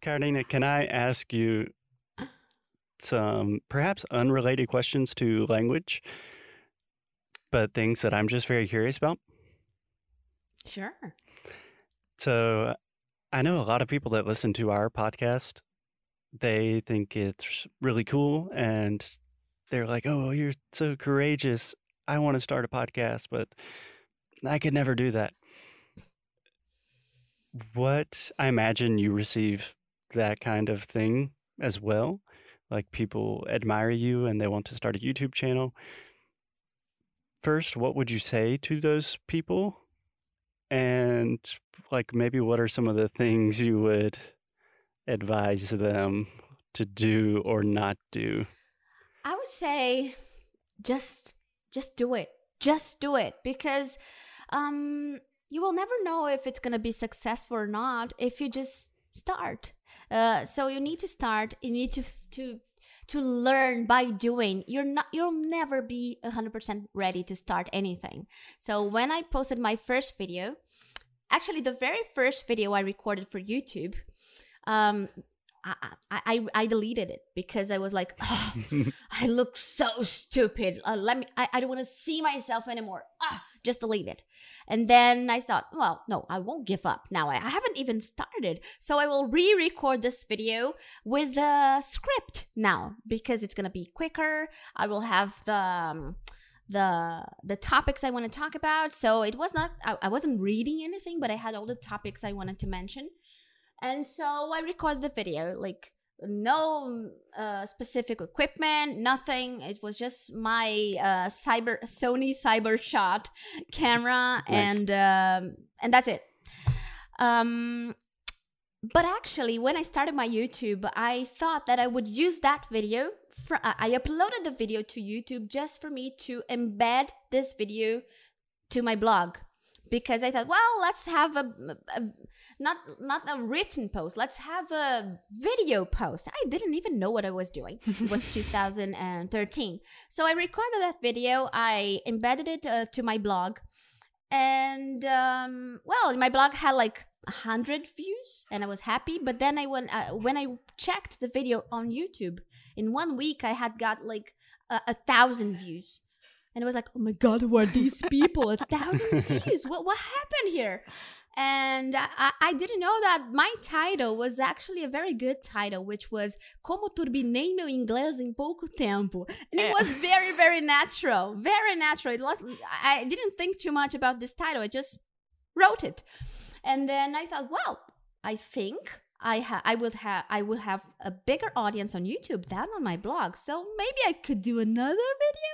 Carolina, can I ask you some perhaps unrelated questions to language, but things that I'm just very curious about? Sure. So I know a lot of people that listen to our podcast, they think it's really cool and they're like, oh, you're so courageous. I want to start a podcast, but I could never do that. What I imagine you receive that kind of thing as well. Like people admire you and they want to start a YouTube channel. First, what would you say to those people? And like maybe what are some of the things you would advise them to do or not do? I would say just just do it. Just do it because um you will never know if it's going to be successful or not if you just start. Uh, so you need to start. You need to to to learn by doing. You're not. You'll never be hundred percent ready to start anything. So when I posted my first video, actually the very first video I recorded for YouTube, um, I, I, I deleted it because I was like, oh, I look so stupid. Uh, let me, I, I don't want to see myself anymore. Ah, just delete it. And then I thought, well, no, I won't give up. Now I, I haven't even started. So I will re record this video with a script now because it's going to be quicker. I will have the. Um, the the topics I want to talk about. So it was not I, I wasn't reading anything, but I had all the topics I wanted to mention. And so I recorded the video, like no uh, specific equipment, nothing. It was just my uh, cyber Sony Cybershot camera, nice. and um, and that's it. Um, but actually, when I started my YouTube, I thought that I would use that video. For, uh, I uploaded the video to YouTube just for me to embed this video to my blog because I thought, well, let's have a, a, not not a written post. Let's have a video post. I didn't even know what I was doing. It was 2013. So I recorded that video. I embedded it uh, to my blog, and um, well, my blog had like hundred views, and I was happy. But then I went uh, when I checked the video on YouTube in one week, I had got like a, a thousand views and it was like, oh my god, who are these people? A thousand views. What what happened here? And I, I didn't know that my title was actually a very good title, which was Como turbinei meu inglês em pouco tempo. And it eh. was very, very natural. Very natural. It was I didn't think too much about this title. I just wrote it. And then I thought, well, I think I ha- I would have I would have a bigger audience on YouTube than on my blog. So maybe I could do another video.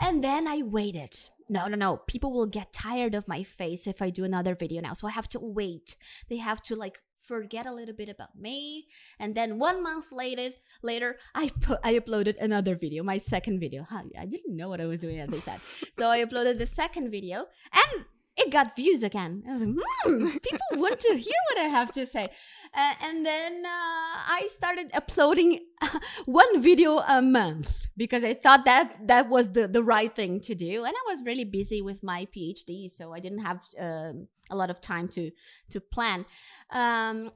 And then I waited. No, no, no. People will get tired of my face if I do another video now. So I have to wait. They have to like forget a little bit about me and then one month later later i put i uploaded another video my second video i didn't know what i was doing as i said so i uploaded the second video and it got views again. I was like, hmm, people want to hear what I have to say. Uh, and then uh, I started uploading one video a month because I thought that that was the, the right thing to do. And I was really busy with my PhD, so I didn't have uh, a lot of time to to plan. Um,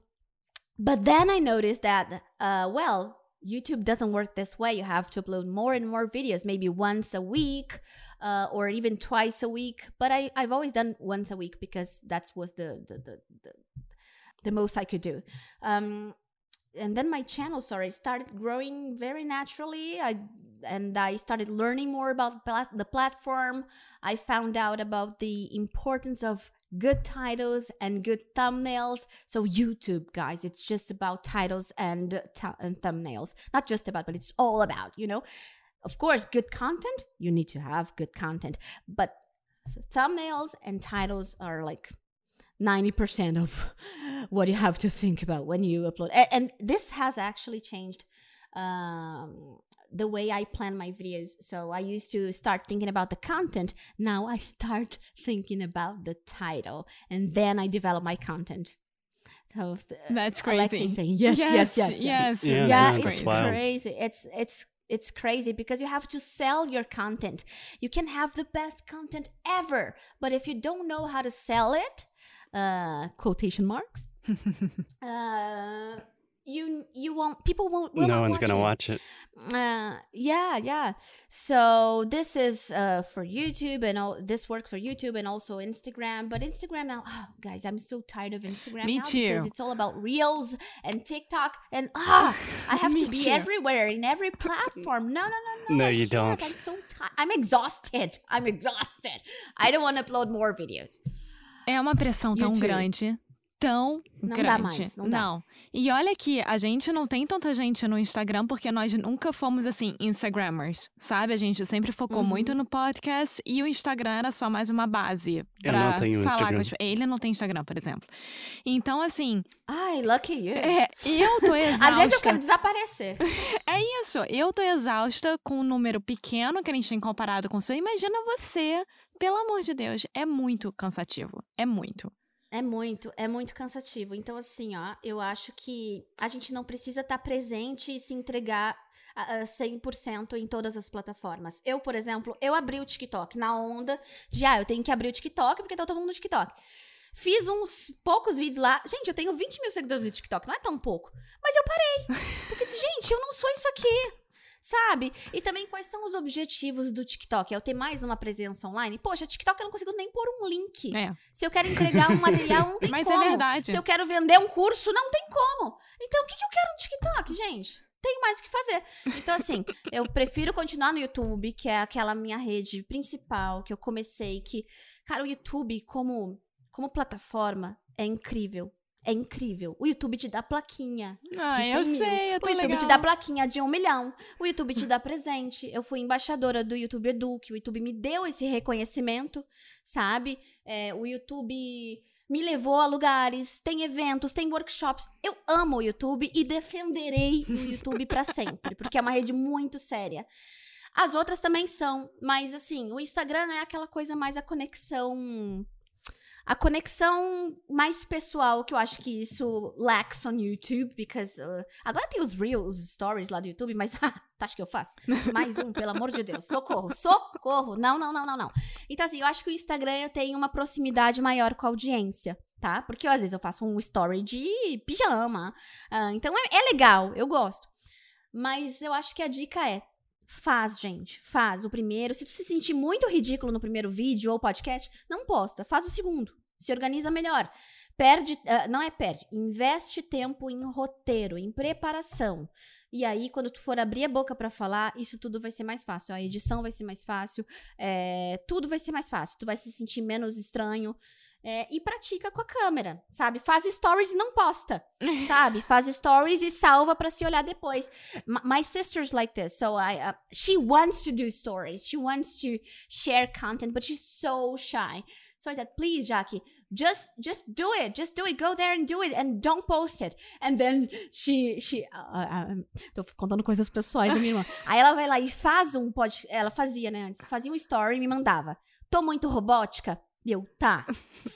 but then I noticed that, uh, well, YouTube doesn't work this way. You have to upload more and more videos, maybe once a week uh, or even twice a week. But I, I've always done once a week because that was the, the, the, the, the most I could do. Um, and then my channel, sorry, started growing very naturally. I and I started learning more about the platform. I found out about the importance of good titles and good thumbnails. So YouTube, guys, it's just about titles and, and thumbnails. Not just about, but it's all about, you know. Of course, good content, you need to have good content, but thumbnails and titles are like 90% of what you have to think about when you upload. And, and this has actually changed um, the way I plan my videos. So I used to start thinking about the content. Now I start thinking about the title and then I develop my content. So that's crazy. saying yes, yes, yes, yes. yes. Yeah, yeah it's crazy. It's it's it's crazy because you have to sell your content. You can have the best content ever, but if you don't know how to sell it, uh, quotation marks, uh, won't. People won't. Will no not one's watch gonna it. watch it. Uh, yeah, yeah. So this is uh for YouTube and all. This works for YouTube and also Instagram. But Instagram now, oh, guys, I'm so tired of Instagram Me now because it's all about Reels and TikTok and ah, I have to be too. everywhere in every platform. No, no, no, no. No, I you can't. don't. I'm so tired. I'm exhausted. I'm exhausted. I don't want to upload more videos. É uma pressão tão YouTube. grande. Tão Não grande. dá mais, não dá. E olha que a gente não tem tanta gente no Instagram porque nós nunca fomos assim, Instagrammers, sabe? A gente sempre focou Uhum. muito no podcast e o Instagram era só mais uma base não tenho falar Instagram. com as Ele não tem Instagram, por exemplo. Então, assim, Ai, lucky you. é, eu tô exausta. Às vezes eu quero desaparecer. É isso, eu tô exausta com um número pequeno que a gente tem comparado com o seu. Imagina você, pelo amor de Deus, é muito cansativo. É muito. É muito, é muito cansativo. Então, assim, ó, eu acho que a gente não precisa estar presente e se entregar a, a 100% em todas as plataformas. Eu, por exemplo, eu abri o TikTok na onda de, ah, eu tenho que abrir o TikTok porque tá todo mundo no TikTok. Fiz uns poucos vídeos lá. Gente, eu tenho 20 mil seguidores no TikTok, não é tão pouco. Mas eu parei. Porque, gente, eu não sou isso aqui. Sabe? E também quais são os objetivos do TikTok? É eu ter mais uma presença online? Poxa, TikTok eu não consigo nem pôr um link. É. Se eu quero entregar um material, não tem Mas como. é verdade. Se eu quero vender um curso, não tem como. Então, o que, que eu quero no TikTok, gente? Tenho mais o que fazer. Então, assim, eu prefiro continuar no YouTube, que é aquela minha rede principal que eu comecei. Que, cara, o YouTube, como, como plataforma, é incrível. É incrível. O YouTube te dá plaquinha. Ah, eu 100 mil. sei, é O YouTube legal. te dá plaquinha de um milhão. O YouTube te dá presente. Eu fui embaixadora do YouTube Edu, que o YouTube me deu esse reconhecimento, sabe? É, o YouTube me levou a lugares, tem eventos, tem workshops. Eu amo o YouTube e defenderei o YouTube pra sempre, porque é uma rede muito séria. As outras também são, mas assim, o Instagram é aquela coisa mais a conexão a conexão mais pessoal, que eu acho que isso lacks on YouTube, because uh, agora tem os reels, stories lá do YouTube, mas tu acha que eu faço? Mais um, pelo amor de Deus, socorro, socorro, não, não, não, não, não. Então assim, eu acho que o Instagram eu tenho uma proximidade maior com a audiência, tá? Porque às vezes eu faço um story de pijama, ah, então é, é legal, eu gosto. Mas eu acho que a dica é Faz, gente. Faz o primeiro. Se tu se sentir muito ridículo no primeiro vídeo ou podcast, não posta. Faz o segundo. Se organiza melhor. Perde. ah, não é perde. Investe tempo em roteiro, em preparação. E aí, quando tu for abrir a boca pra falar, isso tudo vai ser mais fácil. A edição vai ser mais fácil. é, tudo vai ser mais fácil. Tu vai se sentir menos estranho. É, e pratica com a câmera, sabe? Faz stories e não posta, sabe? Faz stories e salva pra se olhar depois. M- my sister's like this, so I uh, she wants to do stories, she wants to share content, but she's so shy. So I said, please, Jackie, just just do it, just do it, go there and do it, and don't post it. And then she she, uh, uh, tô contando coisas pessoais da minha irmã. Aí ela vai lá e faz um pod, ela fazia, né? Antes fazia um story e me mandava. Tô muito robótica. E eu, tá,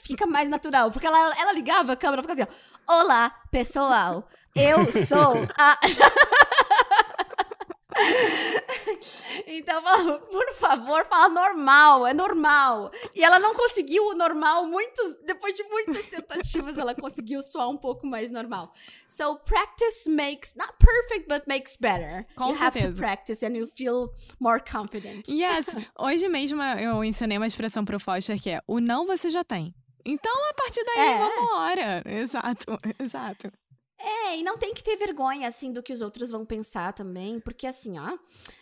fica mais natural. Porque ela, ela ligava a câmera e ficava assim, ó, Olá, pessoal, eu sou a... Então, por favor, fala normal, é normal. E ela não conseguiu o normal, muitos, depois de muitas tentativas, ela conseguiu soar um pouco mais normal. So, practice makes, not perfect, but makes better. Com you have to certeza. practice and you feel more confident. Yes, hoje mesmo eu ensinei uma expressão pro Foster que é o não você já tem. Então, a partir daí, É. vambora. Exato, exato. É, e não tem que ter vergonha, assim, do que os outros vão pensar também, porque, assim, ó,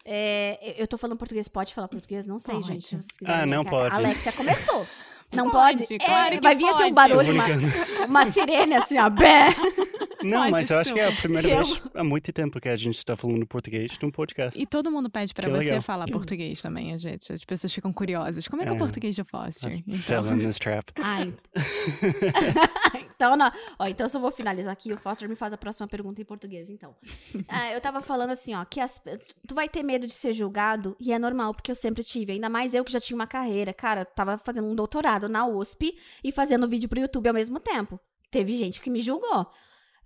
é, eu tô falando português, pode falar português? Não sei, Pode. gente. Ah, não pode. A Alexia começou. Não Pode, pode? claro É, que vai vir assim um pode. barulho, uma, uma sirene, assim, ó, bé. Não, Pode mas eu acho que é a primeira Eu- vez há muito tempo que a gente está falando português num podcast. E todo mundo pede pra Que você legal. falar português também, gente. As pessoas ficam curiosas. Como é que é o É. português de Foster? I Então, fell in this trap. Ai. então, não. Ó, então eu só vou finalizar aqui. O Foster me faz a próxima pergunta em português, então. Ah, eu tava falando assim, ó, que as- tu vai ter medo de ser julgado, e é normal, porque eu sempre tive. Ainda mais eu que já tinha uma carreira. Cara, tava fazendo um doutorado na USP e fazendo vídeo pro YouTube ao mesmo tempo. Teve gente que me julgou.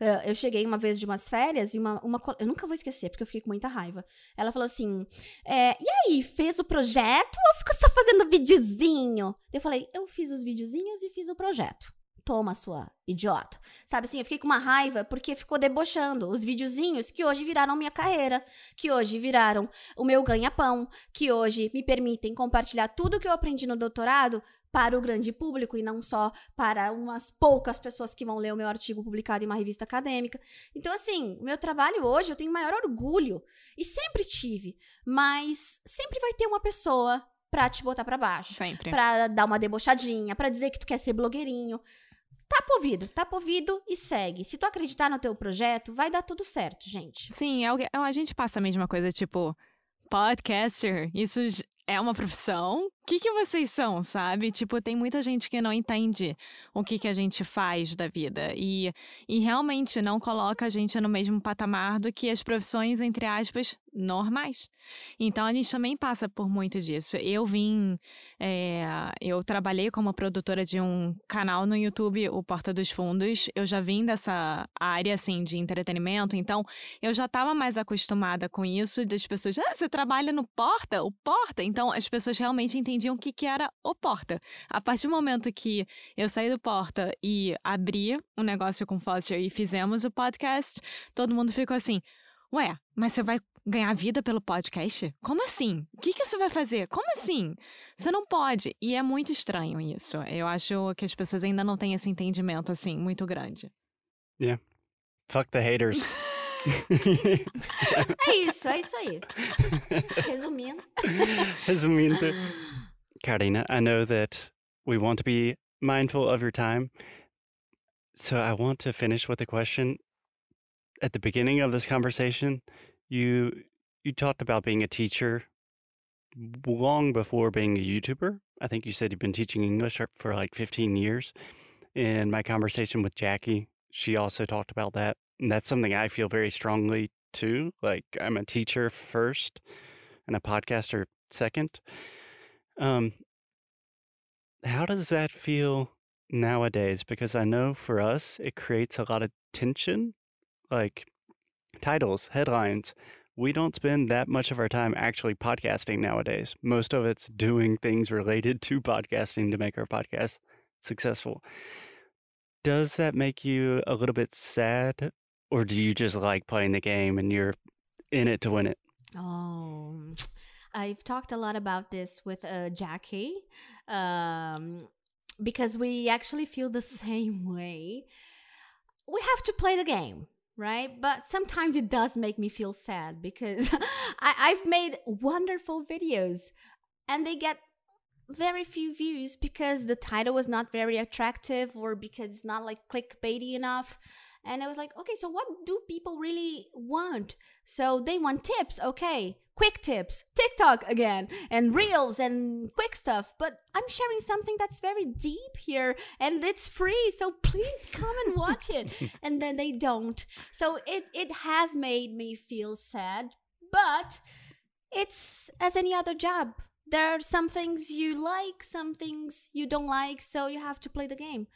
Ah, eu cheguei uma vez de umas férias e uma, uma. Eu nunca vou esquecer, porque eu fiquei com muita raiva. Ela falou assim: é, E aí, fez o projeto ou ficou só fazendo videozinho? Eu falei: Eu fiz os videozinhos e fiz o projeto. Toma, sua idiota. Sabe assim, eu fiquei com uma raiva porque ficou debochando os videozinhos que hoje viraram minha carreira, que hoje viraram o meu ganha-pão, que hoje me permitem compartilhar tudo que eu aprendi no doutorado para o grande público e não só para umas poucas pessoas que vão ler o meu artigo publicado em uma revista acadêmica. Então, assim, o meu trabalho hoje eu tenho maior orgulho e sempre tive, mas sempre vai ter uma pessoa pra te botar pra baixo, Sempre. pra dar uma debochadinha, pra dizer que tu quer ser blogueirinho. Tapa ouvido, tapa ouvido e segue. Se tu acreditar no teu projeto, vai dar tudo certo, gente. Sim, é que- a gente passa a mesma coisa, tipo, podcaster, isso é uma profissão? O que, que vocês são, sabe? Tipo, tem muita gente que não entende o que, que a gente faz da vida e, e realmente não coloca a gente no mesmo patamar do que as profissões, entre aspas, normais. Então, a gente também passa por muito disso. Eu vim, é, eu trabalhei como produtora de um canal no YouTube, o Porta dos Fundos. Eu já vim dessa área, assim, de entretenimento, então eu já estava mais acostumada com isso, das pessoas, ah, você trabalha no Porta? O Porta? Então, as pessoas realmente entendiam o que, que era o Porta. A partir do momento que eu saí do Porta e abri um negócio com o Foster e fizemos o podcast, todo mundo ficou assim, ué, mas você vai ganhar vida pelo podcast? Como assim? O que, que você vai fazer? Como assim? Você não pode. E é muito estranho isso. Eu acho que as pessoas ainda não têm esse entendimento, assim, muito grande. Fuck the haters. É isso, é isso aí. Resumindo. Resumindo, Carina, I know that we want to be mindful of your time. So I want to finish with a question. At the beginning of this conversation, you you talked about being a teacher long before being a YouTuber. I think you said you've been teaching English for like 15 years. In my conversation with Jackie, she also talked about that. And that's something I feel very strongly too. Like I'm a teacher first and a podcaster second. Um, how does that feel nowadays? Because I know for us, it creates a lot of tension, like titles, headlines. We don't spend that much of our time actually podcasting nowadays. Most of it's doing things related to podcasting to make our podcast successful. Does that make you a little bit sad, or do you just like playing the game and you're in it to win it? Oh, I've talked a lot about this with uh, Jackie um, because we actually feel the same way. We have to play the game, right? But sometimes it does make me feel sad because I, I've made wonderful videos and they get very few views because the title was not very attractive or because it's not like clickbaity enough. And I was like, okay, so what do people really want? So they want tips, okay. Quick tips, TikTok again, and reels and quick stuff. But I'm sharing something that's very deep here and it's free. So please come and watch it. and then they don't. So it, it has made me feel sad, but it's as any other job. There are some things you like, some things you don't like, so you have to play the game.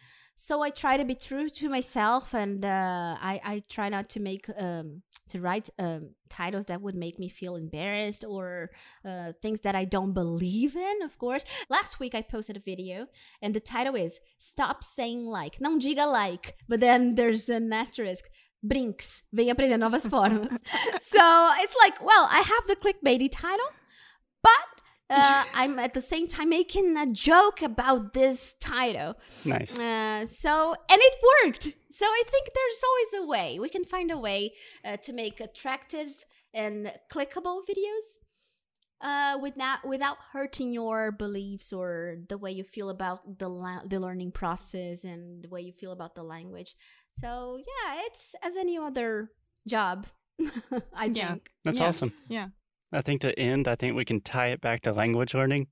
So I try to be true to myself, and uh, I I try not to make um, to write um, titles that would make me feel embarrassed or uh, things that I don't believe in. Of course, last week I posted a video, and the title is "Stop Saying Like." Não diga like, but then there's an asterisk. Brinks, vem aprender novas formas. so it's like, well, I have the clickbaity title, but uh, I'm at the same time making a joke about this title. Nice. Uh, so, and it worked. So I think there's always a way. We can find a way uh, to make attractive and clickable videos uh, without without hurting your beliefs or the way you feel about the la- the learning process and the way you feel about the language. So yeah, it's as any other job. I Yeah. think. That's Yeah. awesome. Yeah. I think to end, I think we can tie it back to language learning.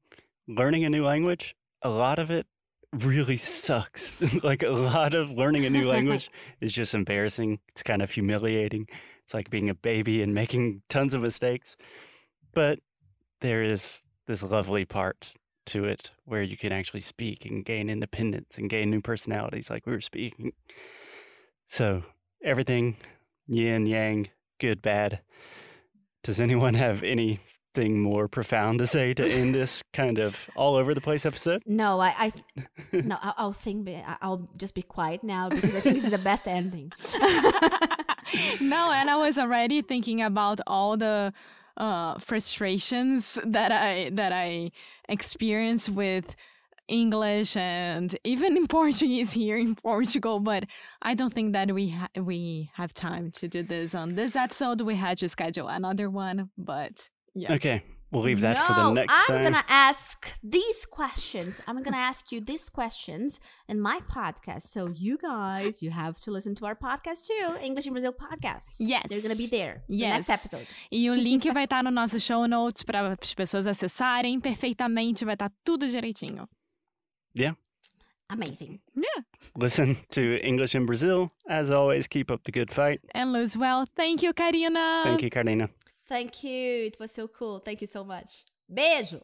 Learning a new language, a lot of it really sucks. like a lot of learning a new language is just embarrassing. It's kind of humiliating. It's like being a baby and making tons of mistakes. But there is this lovely part to it where you can actually speak and gain independence and gain new personalities like we were speaking. So everything yin yang, good, bad. Does anyone have anything anything more profound to say to end this kind of all over the place episode? No, I, I no, I'll, I'll think. I- I'll just be quiet now because I think it's the best ending. no, and I was already thinking about all the uh, frustrations that I that I experience with English and even in Portuguese here in Portugal. But I don't think that we ha- we have time to do this on this episode. We had to schedule another one, but yeah. Okay, we'll leave that for the No, next I'm time. gonna ask these questions. I'm gonna ask you these questions in my podcast. So you guys, you have to listen to our podcast too, English in Brazil podcast. Yes. they're gonna be there. The next episode. E o link vai estar no nosso show notes para as pessoas acessarem perfeitamente, vai estar tudo direitinho. Amazing. Yeah. Listen to English in Brazil. As always, keep up the good fight. And lose well. Thank you, Carina. Thank you, Carolina. Thank you. It was so cool. Thank you so much. Beijo.